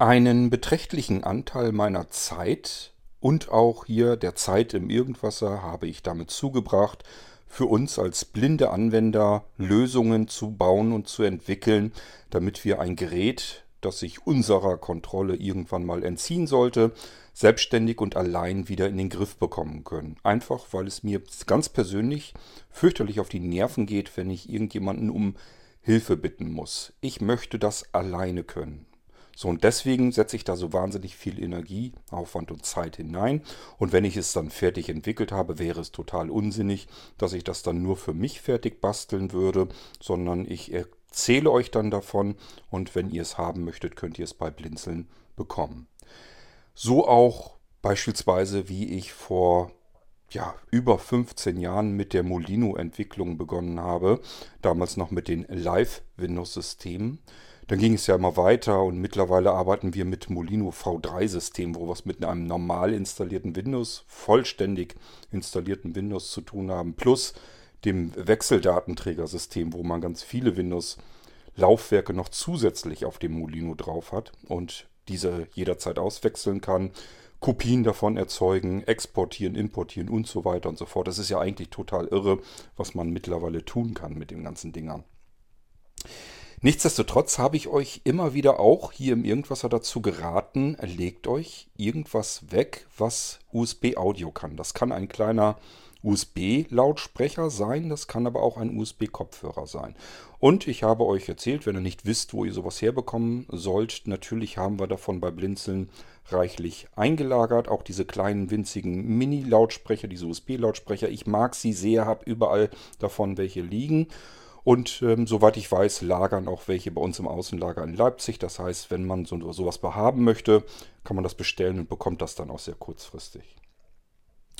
Einen beträchtlichen Anteil meiner Zeit und auch hier der Zeit im Irgendwasser habe ich damit zugebracht, für uns als blinde Anwender Lösungen zu bauen und zu entwickeln, damit wir ein Gerät, das sich unserer Kontrolle irgendwann mal entziehen sollte, selbstständig und allein wieder in den Griff bekommen können. Einfach weil es mir ganz persönlich fürchterlich auf die Nerven geht, wenn ich irgendjemanden um Hilfe bitten muss. Ich möchte das alleine können. So, und deswegen setze ich da so wahnsinnig viel Energie, Aufwand und Zeit hinein. Und wenn ich es dann fertig entwickelt habe, wäre es total unsinnig, dass ich das dann nur für mich fertig basteln würde, sondern ich erzähle euch dann davon und wenn ihr es haben möchtet, könnt ihr es bei Blinzeln bekommen. So auch beispielsweise, wie ich vor ja, über 15 Jahren mit der Molino-Entwicklung begonnen habe, damals noch mit den Live-Windows-Systemen. Dann ging es ja immer weiter und mittlerweile arbeiten wir mit Molino V3-System, wo wir es mit einem normal installierten Windows, vollständig installierten Windows zu tun haben, plus dem Wechseldatenträgersystem, wo man ganz viele Windows-Laufwerke noch zusätzlich auf dem Molino drauf hat und diese jederzeit auswechseln kann, Kopien davon erzeugen, exportieren, importieren und so weiter und so fort. Das ist ja eigentlich total irre, was man mittlerweile tun kann mit den ganzen Dingern. Nichtsdestotrotz habe ich euch immer wieder auch hier im Irgendwasser dazu geraten, legt euch irgendwas weg, was USB-Audio kann. Das kann ein kleiner USB-Lautsprecher sein, das kann aber auch ein USB-Kopfhörer sein. Und ich habe euch erzählt, wenn ihr nicht wisst, wo ihr sowas herbekommen sollt, natürlich haben wir davon bei Blinzeln reichlich eingelagert. Auch diese kleinen winzigen Mini-Lautsprecher, diese USB-Lautsprecher. Ich mag sie sehr, habe überall davon welche liegen. Und ähm, soweit ich weiß, lagern auch welche bei uns im Außenlager in Leipzig. Das heißt, wenn man so, sowas behaben möchte, kann man das bestellen und bekommt das dann auch sehr kurzfristig.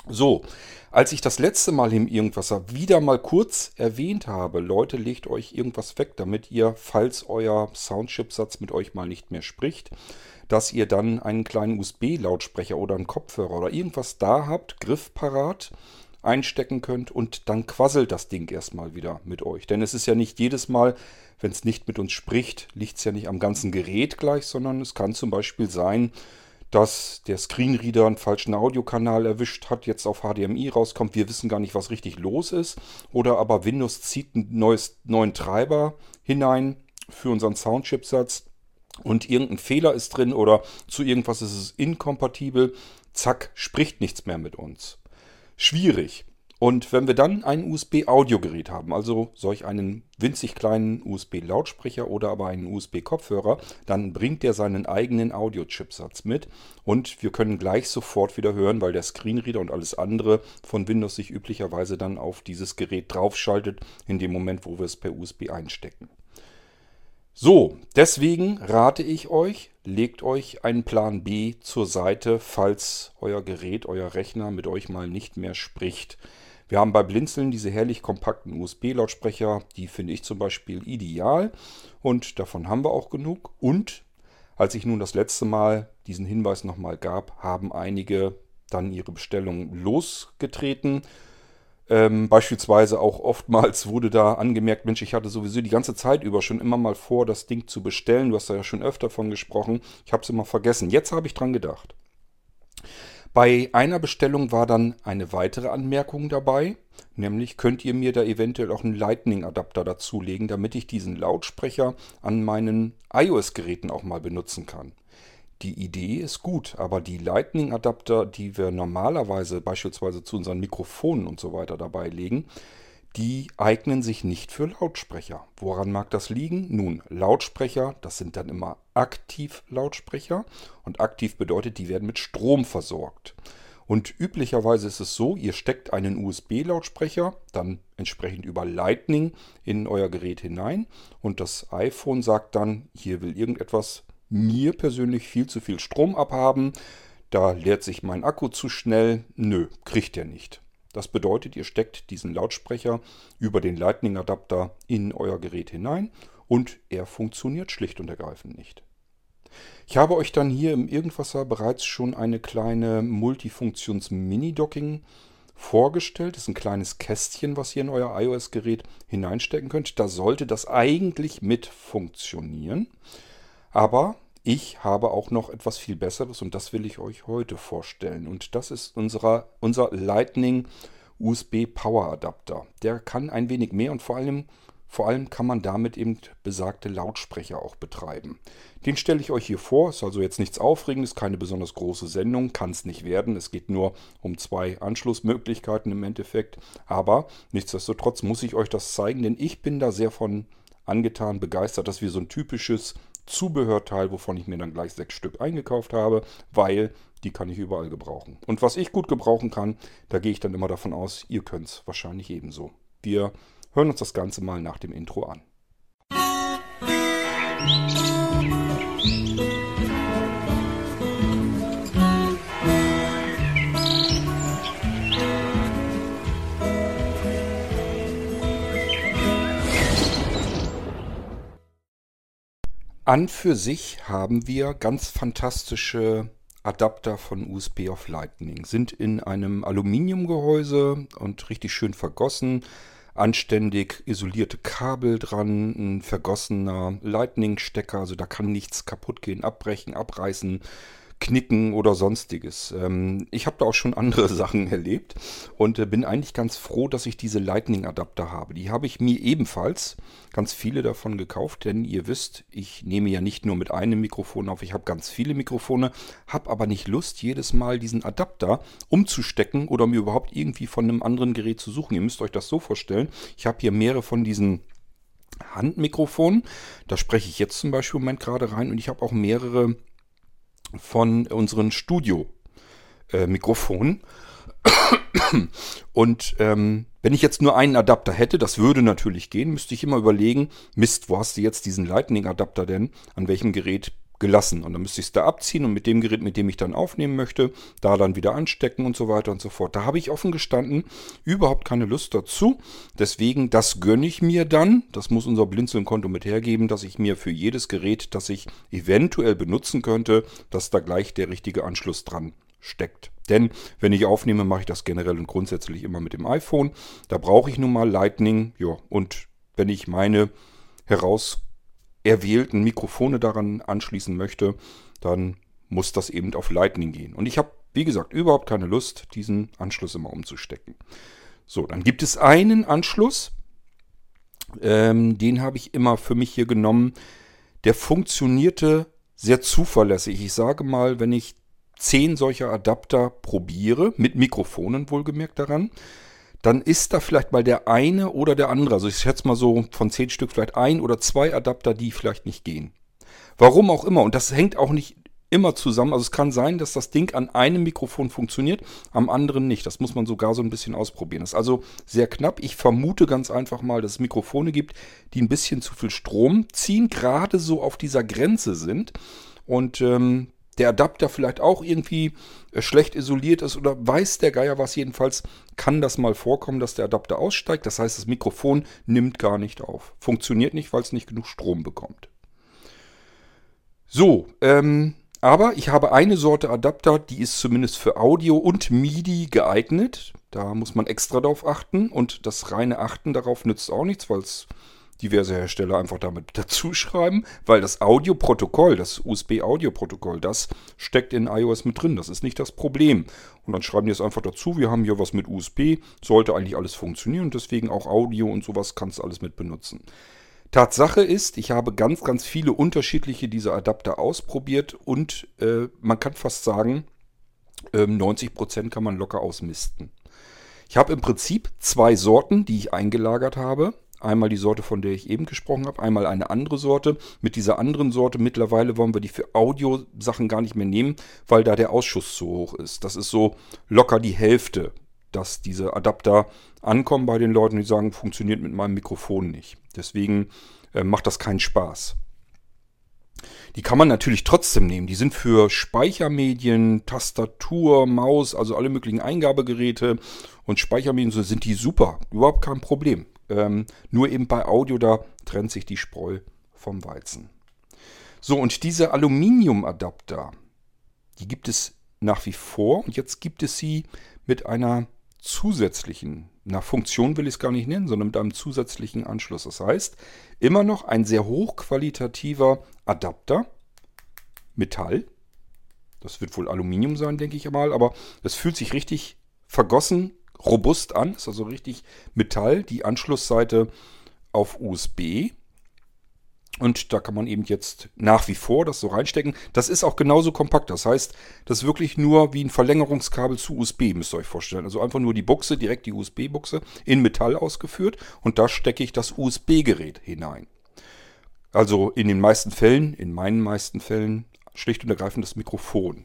So, als ich das letzte Mal im Irgendwasser wieder mal kurz erwähnt habe, Leute, legt euch irgendwas weg, damit ihr, falls euer Soundchipsatz mit euch mal nicht mehr spricht, dass ihr dann einen kleinen USB-Lautsprecher oder einen Kopfhörer oder irgendwas da habt, griffparat, einstecken könnt und dann quasselt das Ding erstmal wieder mit euch. Denn es ist ja nicht jedes Mal, wenn es nicht mit uns spricht, liegt es ja nicht am ganzen Gerät gleich, sondern es kann zum Beispiel sein, dass der Screenreader einen falschen Audiokanal erwischt hat, jetzt auf HDMI rauskommt. Wir wissen gar nicht, was richtig los ist. Oder aber Windows zieht einen neues, neuen Treiber hinein für unseren Soundchipsatz und irgendein Fehler ist drin oder zu irgendwas ist es inkompatibel. Zack, spricht nichts mehr mit uns schwierig. Und wenn wir dann ein USB-Audiogerät haben, also solch einen winzig kleinen USB-Lautsprecher oder aber einen USB-Kopfhörer, dann bringt der seinen eigenen Audio-Chipsatz mit und wir können gleich sofort wieder hören, weil der Screenreader und alles andere von Windows sich üblicherweise dann auf dieses Gerät draufschaltet, in dem Moment, wo wir es per USB einstecken. So, deswegen rate ich euch, legt euch einen Plan B zur Seite, falls euer Gerät, euer Rechner mit euch mal nicht mehr spricht. Wir haben bei Blinzeln diese herrlich kompakten USB-Lautsprecher, die finde ich zum Beispiel ideal und davon haben wir auch genug. Und als ich nun das letzte Mal diesen Hinweis nochmal gab, haben einige dann ihre Bestellung losgetreten. Ähm, beispielsweise auch oftmals wurde da angemerkt, Mensch, ich hatte sowieso die ganze Zeit über schon immer mal vor, das Ding zu bestellen. Du hast da ja schon öfter von gesprochen. Ich habe es immer vergessen. Jetzt habe ich dran gedacht. Bei einer Bestellung war dann eine weitere Anmerkung dabei, nämlich könnt ihr mir da eventuell auch einen Lightning-Adapter dazulegen, damit ich diesen Lautsprecher an meinen iOS-Geräten auch mal benutzen kann. Die Idee ist gut, aber die Lightning-Adapter, die wir normalerweise beispielsweise zu unseren Mikrofonen und so weiter dabei legen, die eignen sich nicht für Lautsprecher. Woran mag das liegen? Nun, Lautsprecher, das sind dann immer Aktiv-Lautsprecher und aktiv bedeutet, die werden mit Strom versorgt. Und üblicherweise ist es so, ihr steckt einen USB-Lautsprecher dann entsprechend über Lightning in euer Gerät hinein und das iPhone sagt dann, hier will irgendetwas mir persönlich viel zu viel Strom abhaben. Da leert sich mein Akku zu schnell. Nö, kriegt er nicht. Das bedeutet, ihr steckt diesen Lautsprecher über den Lightning-Adapter in euer Gerät hinein und er funktioniert schlicht und ergreifend nicht. Ich habe euch dann hier im Irgendwasser bereits schon eine kleine Multifunktions-Mini-Docking vorgestellt. Das ist ein kleines Kästchen, was ihr in euer iOS-Gerät hineinstecken könnt. Da sollte das eigentlich mit funktionieren. Aber ich habe auch noch etwas viel Besseres und das will ich euch heute vorstellen. Und das ist unserer, unser Lightning USB Power Adapter. Der kann ein wenig mehr und vor allem, vor allem kann man damit eben besagte Lautsprecher auch betreiben. Den stelle ich euch hier vor. Ist also jetzt nichts Aufregendes, keine besonders große Sendung, kann es nicht werden. Es geht nur um zwei Anschlussmöglichkeiten im Endeffekt. Aber nichtsdestotrotz muss ich euch das zeigen, denn ich bin da sehr von angetan, begeistert, dass wir so ein typisches Zubehörteil, wovon ich mir dann gleich sechs Stück eingekauft habe, weil die kann ich überall gebrauchen. Und was ich gut gebrauchen kann, da gehe ich dann immer davon aus, ihr könnt es wahrscheinlich ebenso. Wir hören uns das Ganze mal nach dem Intro an. An für sich haben wir ganz fantastische Adapter von USB auf Lightning. Sind in einem Aluminiumgehäuse und richtig schön vergossen. Anständig isolierte Kabel dran, ein vergossener Lightning-Stecker, also da kann nichts kaputt gehen, abbrechen, abreißen knicken oder sonstiges. Ähm, ich habe da auch schon andere Sachen erlebt und äh, bin eigentlich ganz froh, dass ich diese Lightning-Adapter habe. Die habe ich mir ebenfalls ganz viele davon gekauft, denn ihr wisst, ich nehme ja nicht nur mit einem Mikrofon auf, ich habe ganz viele Mikrofone, habe aber nicht Lust, jedes Mal diesen Adapter umzustecken oder mir überhaupt irgendwie von einem anderen Gerät zu suchen. Ihr müsst euch das so vorstellen. Ich habe hier mehrere von diesen Handmikrofonen. Da spreche ich jetzt zum Beispiel im Moment gerade rein und ich habe auch mehrere von unseren Studio-Mikrofonen. Und ähm, wenn ich jetzt nur einen Adapter hätte, das würde natürlich gehen, müsste ich immer überlegen, Mist, wo hast du jetzt diesen Lightning-Adapter denn? An welchem Gerät gelassen. Und dann müsste ich es da abziehen und mit dem Gerät, mit dem ich dann aufnehmen möchte, da dann wieder anstecken und so weiter und so fort. Da habe ich offen gestanden überhaupt keine Lust dazu. Deswegen, das gönne ich mir dann. Das muss unser Blinzeln-Konto mit hergeben, dass ich mir für jedes Gerät, das ich eventuell benutzen könnte, dass da gleich der richtige Anschluss dran steckt. Denn wenn ich aufnehme, mache ich das generell und grundsätzlich immer mit dem iPhone. Da brauche ich nun mal Lightning. Ja, und wenn ich meine heraus erwählten Mikrofone daran anschließen möchte, dann muss das eben auf Lightning gehen. Und ich habe, wie gesagt, überhaupt keine Lust, diesen Anschluss immer umzustecken. So, dann gibt es einen Anschluss, ähm, den habe ich immer für mich hier genommen. Der funktionierte sehr zuverlässig. Ich sage mal, wenn ich zehn solcher Adapter probiere, mit Mikrofonen wohlgemerkt daran, dann ist da vielleicht mal der eine oder der andere. Also ich schätze mal so von zehn Stück vielleicht ein oder zwei Adapter, die vielleicht nicht gehen. Warum auch immer. Und das hängt auch nicht immer zusammen. Also es kann sein, dass das Ding an einem Mikrofon funktioniert, am anderen nicht. Das muss man sogar so ein bisschen ausprobieren. Das ist also sehr knapp. Ich vermute ganz einfach mal, dass es Mikrofone gibt, die ein bisschen zu viel Strom ziehen, gerade so auf dieser Grenze sind. Und ähm, der Adapter vielleicht auch irgendwie äh, schlecht isoliert ist oder weiß der Geier was. Jedenfalls kann das mal vorkommen, dass der Adapter aussteigt. Das heißt, das Mikrofon nimmt gar nicht auf. Funktioniert nicht, weil es nicht genug Strom bekommt. So, ähm, aber ich habe eine Sorte Adapter, die ist zumindest für Audio und MIDI geeignet. Da muss man extra darauf achten und das reine Achten darauf nützt auch nichts, weil es diverse Hersteller einfach damit dazu schreiben, weil das Audioprotokoll, das USB-Audioprotokoll, das steckt in iOS mit drin. Das ist nicht das Problem. Und dann schreiben die es einfach dazu, wir haben hier was mit USB, sollte eigentlich alles funktionieren und deswegen auch Audio und sowas kannst du alles mit benutzen. Tatsache ist, ich habe ganz, ganz viele unterschiedliche dieser Adapter ausprobiert und äh, man kann fast sagen, äh, 90% kann man locker ausmisten. Ich habe im Prinzip zwei Sorten, die ich eingelagert habe. Einmal die Sorte, von der ich eben gesprochen habe, einmal eine andere Sorte. Mit dieser anderen Sorte mittlerweile wollen wir die für Audiosachen gar nicht mehr nehmen, weil da der Ausschuss zu hoch ist. Das ist so locker die Hälfte, dass diese Adapter ankommen bei den Leuten, die sagen, funktioniert mit meinem Mikrofon nicht. Deswegen äh, macht das keinen Spaß. Die kann man natürlich trotzdem nehmen. Die sind für Speichermedien, Tastatur, Maus, also alle möglichen Eingabegeräte und Speichermedien, so sind die super. Überhaupt kein Problem. Ähm, nur eben bei Audio, da trennt sich die Spreu vom Weizen. So, und diese Aluminiumadapter, die gibt es nach wie vor. Und jetzt gibt es sie mit einer zusätzlichen, nach Funktion will ich es gar nicht nennen, sondern mit einem zusätzlichen Anschluss. Das heißt, immer noch ein sehr hochqualitativer Adapter. Metall. Das wird wohl Aluminium sein, denke ich mal, aber es fühlt sich richtig vergossen, robust an. Ist also richtig Metall. Die Anschlussseite auf USB. Und da kann man eben jetzt nach wie vor das so reinstecken. Das ist auch genauso kompakt. Das heißt, das ist wirklich nur wie ein Verlängerungskabel zu USB, müsst ihr euch vorstellen. Also einfach nur die Buchse, direkt die USB-Buchse, in Metall ausgeführt. Und da stecke ich das USB-Gerät hinein. Also in den meisten Fällen, in meinen meisten Fällen, schlicht und ergreifend das Mikrofon.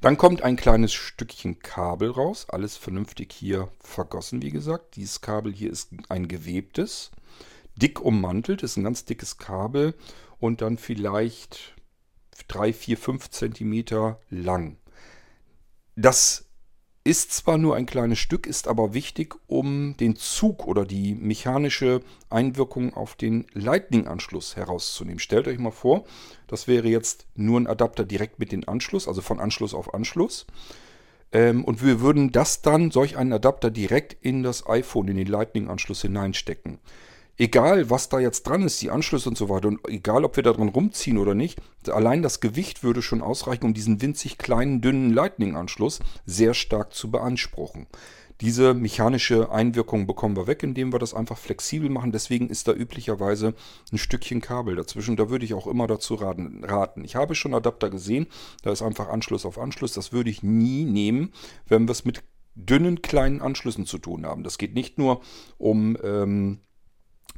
Dann kommt ein kleines Stückchen Kabel raus. Alles vernünftig hier vergossen, wie gesagt. Dieses Kabel hier ist ein gewebtes dick ummantelt, ist ein ganz dickes Kabel und dann vielleicht 3, 4, 5 Zentimeter lang. Das ist zwar nur ein kleines Stück, ist aber wichtig, um den Zug oder die mechanische Einwirkung auf den Lightning-Anschluss herauszunehmen. Stellt euch mal vor, das wäre jetzt nur ein Adapter direkt mit dem Anschluss, also von Anschluss auf Anschluss. Ähm, und wir würden das dann, solch einen Adapter, direkt in das iPhone, in den Lightning-Anschluss hineinstecken egal was da jetzt dran ist, die Anschlüsse und so weiter, und egal ob wir da dran rumziehen oder nicht, allein das Gewicht würde schon ausreichen, um diesen winzig kleinen, dünnen Lightning-Anschluss sehr stark zu beanspruchen. Diese mechanische Einwirkung bekommen wir weg, indem wir das einfach flexibel machen. Deswegen ist da üblicherweise ein Stückchen Kabel dazwischen. Da würde ich auch immer dazu raten. Ich habe schon Adapter gesehen, da ist einfach Anschluss auf Anschluss. Das würde ich nie nehmen, wenn wir es mit dünnen kleinen Anschlüssen zu tun haben. Das geht nicht nur um ähm,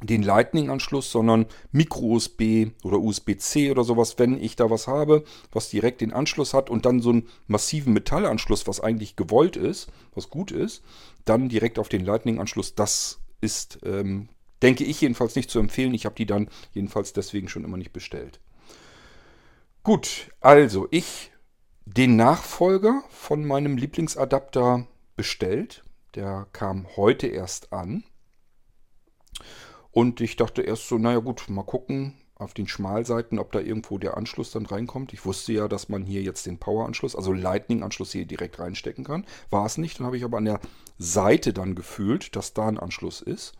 den Lightning-Anschluss, sondern Micro-USB oder USB-C oder sowas, wenn ich da was habe, was direkt den Anschluss hat und dann so einen massiven Metallanschluss, was eigentlich gewollt ist, was gut ist, dann direkt auf den Lightning-Anschluss, das ist, ähm, denke ich jedenfalls nicht zu empfehlen. Ich habe die dann jedenfalls deswegen schon immer nicht bestellt. Gut, also ich den Nachfolger von meinem Lieblingsadapter bestellt. Der kam heute erst an. Und ich dachte erst so, naja gut, mal gucken auf den Schmalseiten, ob da irgendwo der Anschluss dann reinkommt. Ich wusste ja, dass man hier jetzt den Power-Anschluss, also Lightning-Anschluss hier direkt reinstecken kann. War es nicht. Dann habe ich aber an der Seite dann gefühlt, dass da ein Anschluss ist.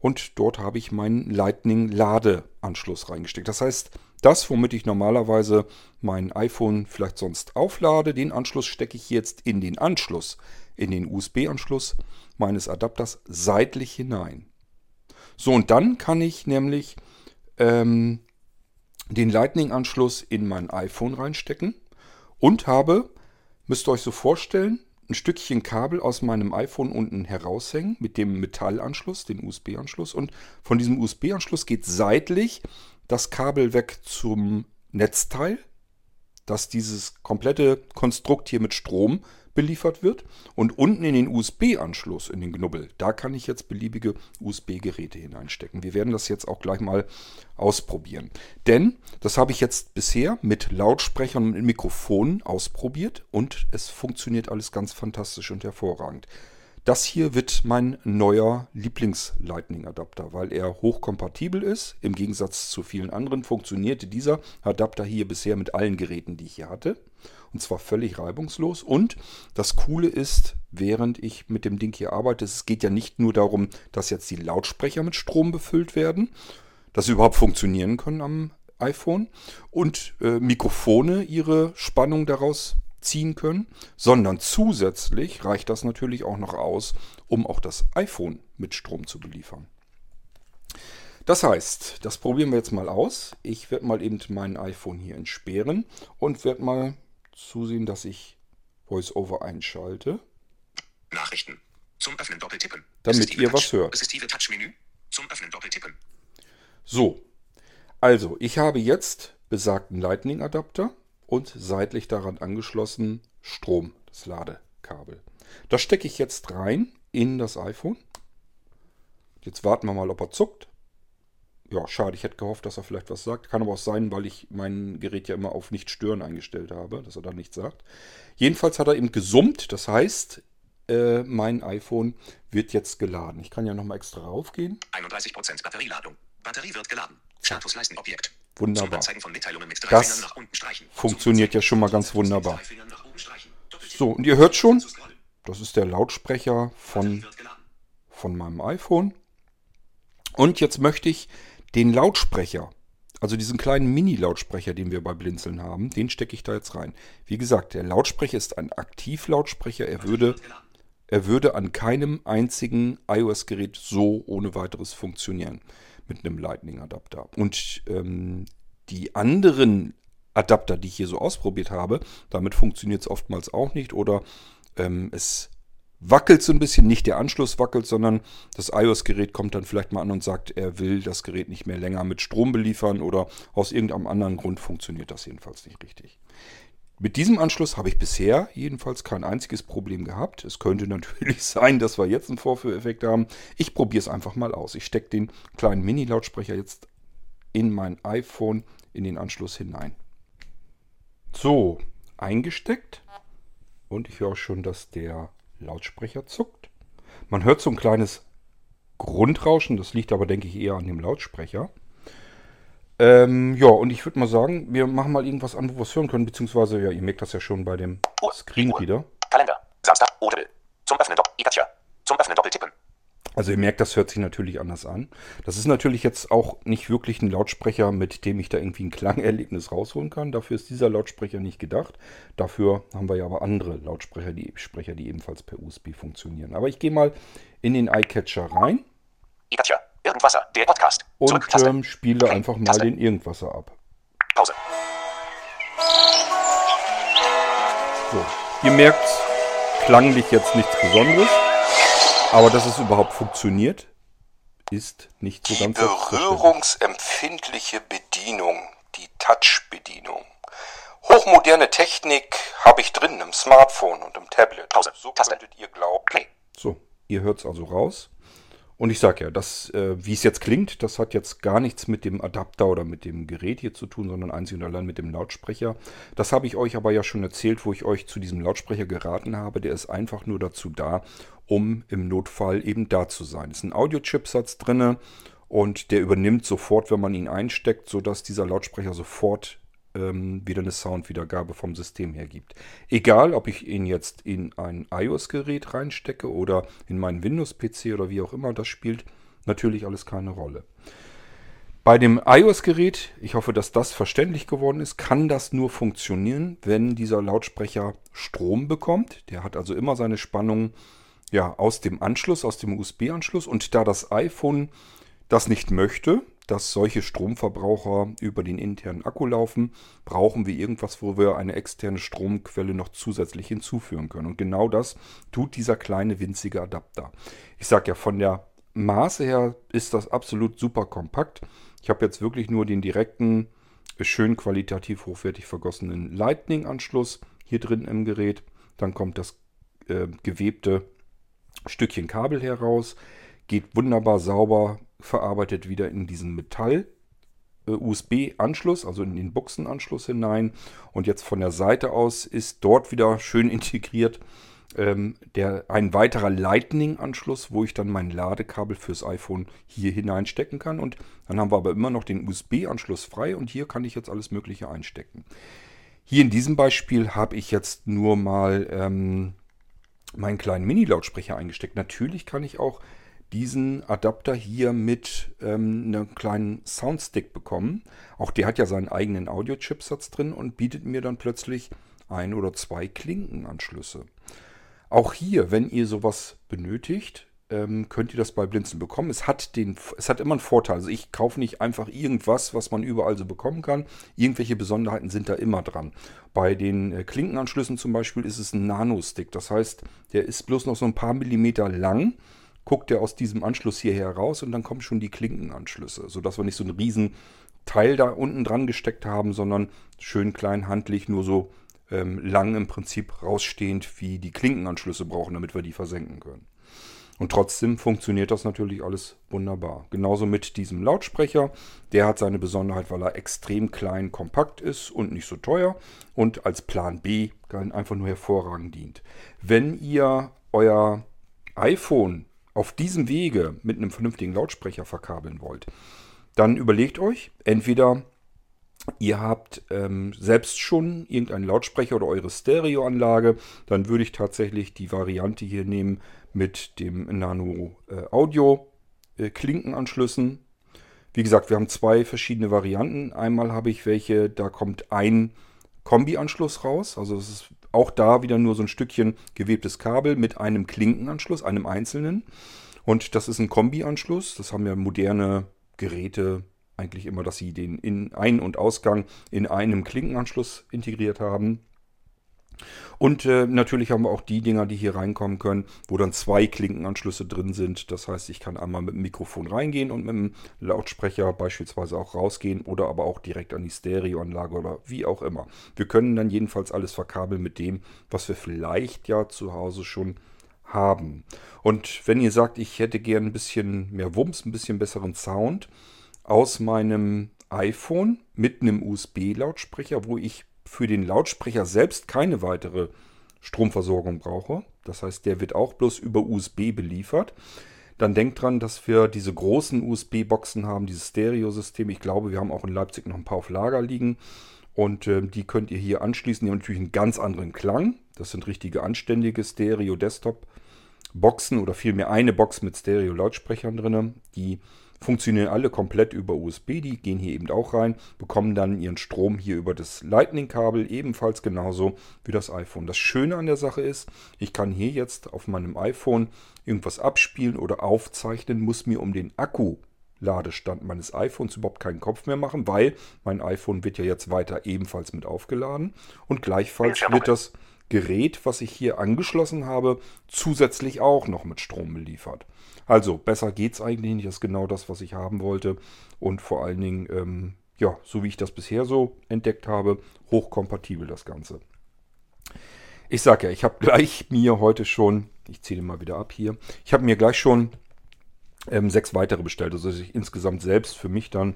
Und dort habe ich meinen Lightning-Ladeanschluss reingesteckt. Das heißt, das, womit ich normalerweise mein iPhone vielleicht sonst auflade, den Anschluss stecke ich jetzt in den Anschluss, in den USB-Anschluss meines Adapters seitlich hinein. So, und dann kann ich nämlich ähm, den Lightning-Anschluss in mein iPhone reinstecken und habe, müsst ihr euch so vorstellen, ein Stückchen Kabel aus meinem iPhone unten heraushängen mit dem Metallanschluss, den USB-Anschluss. Und von diesem USB-Anschluss geht seitlich das Kabel weg zum Netzteil, dass dieses komplette Konstrukt hier mit Strom beliefert wird. Und unten in den USB-Anschluss, in den Knubbel, da kann ich jetzt beliebige USB-Geräte hineinstecken. Wir werden das jetzt auch gleich mal ausprobieren. Denn das habe ich jetzt bisher mit Lautsprechern und Mikrofonen ausprobiert und es funktioniert alles ganz fantastisch und hervorragend. Das hier wird mein neuer Lieblings-Lightning-Adapter, weil er hochkompatibel ist. Im Gegensatz zu vielen anderen funktionierte dieser Adapter hier bisher mit allen Geräten, die ich hier hatte. Und zwar völlig reibungslos. Und das Coole ist, während ich mit dem Ding hier arbeite, es geht ja nicht nur darum, dass jetzt die Lautsprecher mit Strom befüllt werden, dass sie überhaupt funktionieren können am iPhone und äh, Mikrofone ihre Spannung daraus ziehen können, sondern zusätzlich reicht das natürlich auch noch aus, um auch das iPhone mit Strom zu beliefern. Das heißt, das probieren wir jetzt mal aus. Ich werde mal eben mein iPhone hier entsperren und werde mal zusehen, dass ich VoiceOver einschalte. Nachrichten. Zum Öffnen doppeltippen. Damit ihr was hört. Assistive Touch-Menü. Zum Öffnen doppeltippen. So. Also, ich habe jetzt besagten Lightning-Adapter und seitlich daran angeschlossen Strom, das Ladekabel. Das stecke ich jetzt rein in das iPhone. Jetzt warten wir mal, ob er zuckt. Ja, schade, ich hätte gehofft, dass er vielleicht was sagt. Kann aber auch sein, weil ich mein Gerät ja immer auf nicht stören eingestellt habe, dass er da nichts sagt. Jedenfalls hat er eben gesummt, das heißt, äh, mein iPhone wird jetzt geladen. Ich kann ja nochmal extra raufgehen. 31% Batterieladung. Batterie wird geladen. Status leisten Objekt. Wunderbar. Das funktioniert ja schon mal ganz wunderbar. So, und ihr hört schon, das ist der Lautsprecher von, von meinem iPhone. Und jetzt möchte ich den Lautsprecher also diesen kleinen Mini-Lautsprecher, den wir bei Blinzeln haben, den stecke ich da jetzt rein. Wie gesagt, der Lautsprecher ist ein Aktivlautsprecher. Er würde, er würde an keinem einzigen iOS-Gerät so ohne weiteres funktionieren mit einem Lightning-Adapter. Und ähm, die anderen Adapter, die ich hier so ausprobiert habe, damit funktioniert es oftmals auch nicht oder ähm, es wackelt so ein bisschen, nicht der Anschluss wackelt, sondern das iOS-Gerät kommt dann vielleicht mal an und sagt, er will das Gerät nicht mehr länger mit Strom beliefern oder aus irgendeinem anderen Grund funktioniert das jedenfalls nicht richtig. Mit diesem Anschluss habe ich bisher jedenfalls kein einziges Problem gehabt. Es könnte natürlich sein, dass wir jetzt einen Vorführeffekt haben. Ich probiere es einfach mal aus. Ich stecke den kleinen Mini-Lautsprecher jetzt in mein iPhone in den Anschluss hinein. So, eingesteckt. Und ich höre schon, dass der Lautsprecher zuckt. Man hört so ein kleines Grundrauschen. Das liegt aber, denke ich, eher an dem Lautsprecher. Ähm, ja, und ich würde mal sagen, wir machen mal irgendwas an, wo wir es hören können. Beziehungsweise, ja, ihr merkt das ja schon bei dem Screenreader. Kalender. Samstag. Audible. Zum Öffnen. Doppel. Zum Öffnen Doppeltippen. Also ihr merkt, das hört sich natürlich anders an. Das ist natürlich jetzt auch nicht wirklich ein Lautsprecher, mit dem ich da irgendwie ein Klangerlebnis rausholen kann. Dafür ist dieser Lautsprecher nicht gedacht. Dafür haben wir ja aber andere Lautsprecher, die, Sprecher, die ebenfalls per USB funktionieren. Aber ich gehe mal in den iCatcher rein. iCatcher. Irgendwasser. Der Podcast. Und ähm, spiele einfach mal den Irgendwasser ab. Pause. So. Ihr merkt, klanglich jetzt nichts Besonderes. Aber dass es überhaupt funktioniert, ist nicht so die ganz berührungsempfindliche Bedienung, die Touch-Bedienung. Hochmoderne Technik habe ich drin im Smartphone und im Tablet. Pause. So Taste. könntet ihr glauben. So, ihr hört es also raus. Und ich sage ja, das, äh, wie es jetzt klingt, das hat jetzt gar nichts mit dem Adapter oder mit dem Gerät hier zu tun, sondern einzig und allein mit dem Lautsprecher. Das habe ich euch aber ja schon erzählt, wo ich euch zu diesem Lautsprecher geraten habe. Der ist einfach nur dazu da, um im Notfall eben da zu sein. Es ist ein Audio-Chipsatz drin und der übernimmt sofort, wenn man ihn einsteckt, sodass dieser Lautsprecher sofort ähm, wieder eine Soundwiedergabe vom System her gibt. Egal, ob ich ihn jetzt in ein iOS-Gerät reinstecke oder in meinen Windows-PC oder wie auch immer, das spielt natürlich alles keine Rolle. Bei dem iOS-Gerät, ich hoffe, dass das verständlich geworden ist, kann das nur funktionieren, wenn dieser Lautsprecher Strom bekommt. Der hat also immer seine Spannung ja, aus dem Anschluss, aus dem USB-Anschluss. Und da das iPhone das nicht möchte, dass solche Stromverbraucher über den internen Akku laufen, brauchen wir irgendwas, wo wir eine externe Stromquelle noch zusätzlich hinzufügen können. Und genau das tut dieser kleine winzige Adapter. Ich sage ja, von der Maße her ist das absolut super kompakt. Ich habe jetzt wirklich nur den direkten, schön qualitativ hochwertig vergossenen Lightning-Anschluss hier drin im Gerät. Dann kommt das äh, gewebte Stückchen Kabel heraus, geht wunderbar sauber verarbeitet wieder in diesen Metall äh, USB-Anschluss, also in den Buchsenanschluss hinein. Und jetzt von der Seite aus ist dort wieder schön integriert ähm, der, ein weiterer Lightning-Anschluss, wo ich dann mein Ladekabel fürs iPhone hier hineinstecken kann. Und dann haben wir aber immer noch den USB-Anschluss frei und hier kann ich jetzt alles Mögliche einstecken. Hier in diesem Beispiel habe ich jetzt nur mal ähm, meinen kleinen Mini-Lautsprecher eingesteckt. Natürlich kann ich auch diesen Adapter hier mit ähm, einem kleinen Soundstick bekommen. Auch der hat ja seinen eigenen Audio-Chipsatz drin und bietet mir dann plötzlich ein oder zwei Klinkenanschlüsse. Auch hier, wenn ihr sowas benötigt, ähm, könnt ihr das bei Blinzeln bekommen. Es hat, den, es hat immer einen Vorteil. Also ich kaufe nicht einfach irgendwas, was man überall so bekommen kann. Irgendwelche Besonderheiten sind da immer dran. Bei den äh, Klinkenanschlüssen zum Beispiel ist es ein Nano-Stick. Das heißt, der ist bloß noch so ein paar Millimeter lang guckt er aus diesem Anschluss hier heraus und dann kommen schon die Klinkenanschlüsse, sodass wir nicht so einen riesen Teil da unten dran gesteckt haben, sondern schön klein handlich nur so ähm, lang im Prinzip rausstehend wie die Klinkenanschlüsse brauchen, damit wir die versenken können. Und trotzdem funktioniert das natürlich alles wunderbar. Genauso mit diesem Lautsprecher. Der hat seine Besonderheit, weil er extrem klein, kompakt ist und nicht so teuer und als Plan B einfach nur hervorragend dient. Wenn ihr euer iPhone auf diesem Wege mit einem vernünftigen Lautsprecher verkabeln wollt, dann überlegt euch, entweder ihr habt ähm, selbst schon irgendeinen Lautsprecher oder eure Stereoanlage, dann würde ich tatsächlich die Variante hier nehmen mit dem Nano äh, Audio äh, Klinkenanschlüssen. Wie gesagt, wir haben zwei verschiedene Varianten. Einmal habe ich welche, da kommt ein Kombi-Anschluss raus. Also es ist auch da wieder nur so ein Stückchen gewebtes Kabel mit einem Klinkenanschluss, einem einzelnen. Und das ist ein Kombi-Anschluss. Das haben ja moderne Geräte eigentlich immer, dass sie den in Ein- und Ausgang in einem Klinkenanschluss integriert haben. Und äh, natürlich haben wir auch die Dinger, die hier reinkommen können, wo dann zwei Klinkenanschlüsse drin sind. Das heißt, ich kann einmal mit dem Mikrofon reingehen und mit dem Lautsprecher beispielsweise auch rausgehen oder aber auch direkt an die Stereoanlage oder wie auch immer. Wir können dann jedenfalls alles verkabeln mit dem, was wir vielleicht ja zu Hause schon haben. Und wenn ihr sagt, ich hätte gern ein bisschen mehr Wumms, ein bisschen besseren Sound aus meinem iPhone mit einem USB-Lautsprecher, wo ich für den Lautsprecher selbst keine weitere Stromversorgung brauche. Das heißt, der wird auch bloß über USB beliefert. Dann denkt dran, dass wir diese großen USB-Boxen haben, dieses Stereo-System. Ich glaube, wir haben auch in Leipzig noch ein paar auf Lager liegen. Und äh, die könnt ihr hier anschließen. Die haben natürlich einen ganz anderen Klang. Das sind richtige anständige Stereo-Desktop-Boxen oder vielmehr eine Box mit Stereo-Lautsprechern drin. Die funktionieren alle komplett über USB. Die gehen hier eben auch rein, bekommen dann ihren Strom hier über das Lightning-Kabel, ebenfalls genauso wie das iPhone. Das Schöne an der Sache ist, ich kann hier jetzt auf meinem iPhone irgendwas abspielen oder aufzeichnen, muss mir um den Akku Ladestand meines iPhones überhaupt keinen Kopf mehr machen, weil mein iPhone wird ja jetzt weiter ebenfalls mit aufgeladen und gleichfalls wird das Gerät, was ich hier angeschlossen habe, zusätzlich auch noch mit Strom beliefert. Also besser geht es eigentlich nicht. Das ist genau das, was ich haben wollte. Und vor allen Dingen, ähm, ja, so wie ich das bisher so entdeckt habe, hochkompatibel das Ganze. Ich sage ja, ich habe gleich mir heute schon, ich den mal wieder ab hier, ich habe mir gleich schon ähm, sechs weitere bestellt. Also ich insgesamt selbst für mich dann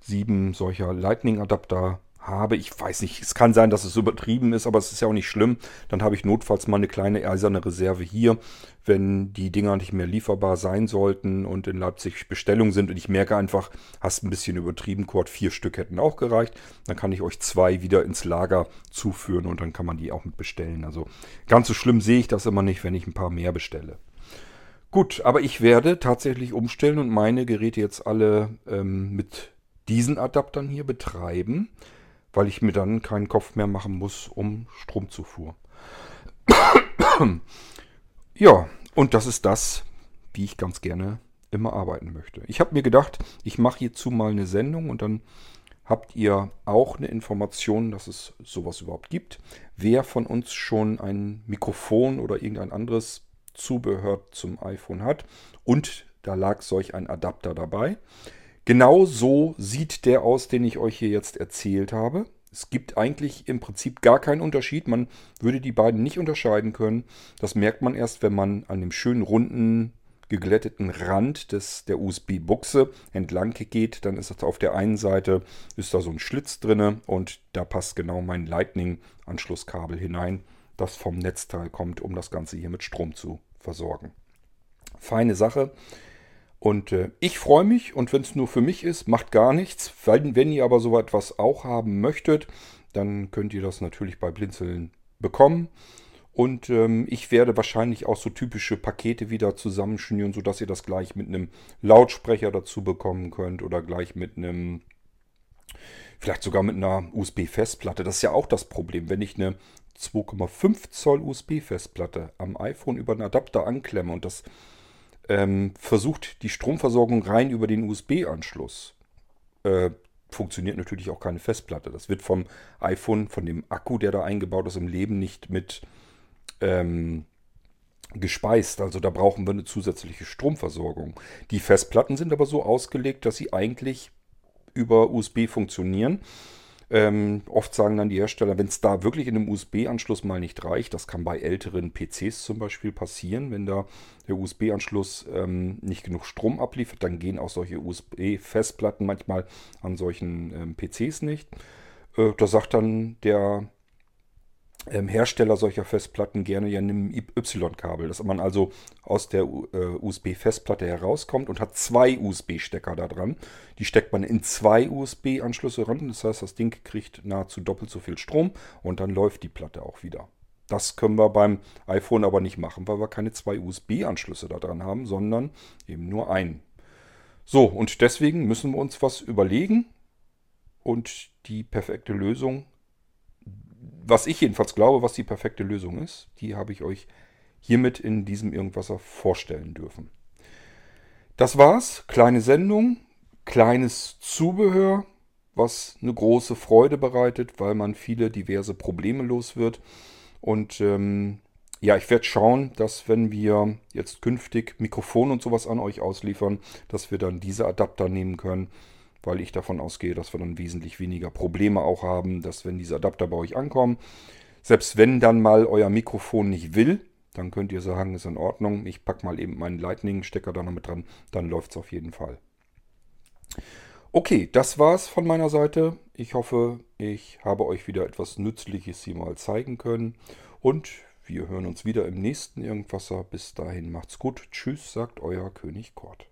sieben solcher Lightning-Adapter habe. Ich weiß nicht, es kann sein, dass es übertrieben ist, aber es ist ja auch nicht schlimm. Dann habe ich notfalls mal eine kleine eiserne Reserve hier, wenn die Dinger nicht mehr lieferbar sein sollten und in Leipzig Bestellungen sind und ich merke einfach, hast ein bisschen übertrieben, Quad, vier Stück hätten auch gereicht. Dann kann ich euch zwei wieder ins Lager zuführen und dann kann man die auch mit bestellen. Also ganz so schlimm sehe ich das immer nicht, wenn ich ein paar mehr bestelle. Gut, aber ich werde tatsächlich umstellen und meine Geräte jetzt alle ähm, mit diesen Adaptern hier betreiben weil ich mir dann keinen Kopf mehr machen muss um Stromzufuhr. ja, und das ist das, wie ich ganz gerne immer arbeiten möchte. Ich habe mir gedacht, ich mache hierzu mal eine Sendung und dann habt ihr auch eine Information, dass es sowas überhaupt gibt. Wer von uns schon ein Mikrofon oder irgendein anderes Zubehör zum iPhone hat und da lag solch ein Adapter dabei. Genau so sieht der aus, den ich euch hier jetzt erzählt habe. Es gibt eigentlich im Prinzip gar keinen Unterschied. Man würde die beiden nicht unterscheiden können. Das merkt man erst, wenn man an dem schönen runden geglätteten Rand des, der USB-Buchse entlang geht. Dann ist das auf der einen Seite ist da so ein Schlitz drinne und da passt genau mein Lightning-Anschlusskabel hinein, das vom Netzteil kommt, um das Ganze hier mit Strom zu versorgen. Feine Sache. Und äh, ich freue mich und wenn es nur für mich ist, macht gar nichts. Weil, wenn ihr aber so etwas auch haben möchtet, dann könnt ihr das natürlich bei Blinzeln bekommen. Und ähm, ich werde wahrscheinlich auch so typische Pakete wieder zusammenschnüren, sodass ihr das gleich mit einem Lautsprecher dazu bekommen könnt oder gleich mit einem, vielleicht sogar mit einer USB-Festplatte. Das ist ja auch das Problem. Wenn ich eine 2,5 Zoll USB-Festplatte am iPhone über einen Adapter anklemme und das ähm, versucht die Stromversorgung rein über den USB-Anschluss. Äh, funktioniert natürlich auch keine Festplatte. Das wird vom iPhone, von dem Akku, der da eingebaut ist, im Leben nicht mit ähm, gespeist. Also da brauchen wir eine zusätzliche Stromversorgung. Die Festplatten sind aber so ausgelegt, dass sie eigentlich über USB funktionieren. Ähm, oft sagen dann die Hersteller, wenn es da wirklich in einem USB-Anschluss mal nicht reicht, das kann bei älteren PCs zum Beispiel passieren, wenn da der USB-Anschluss ähm, nicht genug Strom abliefert, dann gehen auch solche USB-Festplatten manchmal an solchen ähm, PCs nicht. Äh, da sagt dann der Hersteller solcher Festplatten gerne ja einem Y-Kabel, dass man also aus der äh, USB-Festplatte herauskommt und hat zwei USB-Stecker da dran. Die steckt man in zwei USB-Anschlüsse ran. Das heißt, das Ding kriegt nahezu doppelt so viel Strom und dann läuft die Platte auch wieder. Das können wir beim iPhone aber nicht machen, weil wir keine zwei USB-Anschlüsse da dran haben, sondern eben nur einen. So, und deswegen müssen wir uns was überlegen und die perfekte Lösung, was ich jedenfalls glaube, was die perfekte Lösung ist, die habe ich euch hiermit in diesem Irgendwasser vorstellen dürfen. Das war's. Kleine Sendung, kleines Zubehör, was eine große Freude bereitet, weil man viele diverse Probleme los wird. Und ähm, ja, ich werde schauen, dass wenn wir jetzt künftig Mikrofon und sowas an euch ausliefern, dass wir dann diese Adapter nehmen können, weil ich davon ausgehe, dass wir dann wesentlich weniger Probleme auch haben, dass wenn diese Adapter bei euch ankommen, selbst wenn dann mal euer Mikrofon nicht will, dann könnt ihr sagen, ist in Ordnung, ich packe mal eben meinen Lightning-Stecker da noch mit dran, dann läuft es auf jeden Fall. Okay, das war's von meiner Seite. Ich hoffe, ich habe euch wieder etwas Nützliches hier mal zeigen können. Und wir hören uns wieder im nächsten Irgendwasser. Bis dahin macht's gut. Tschüss, sagt euer König Kort.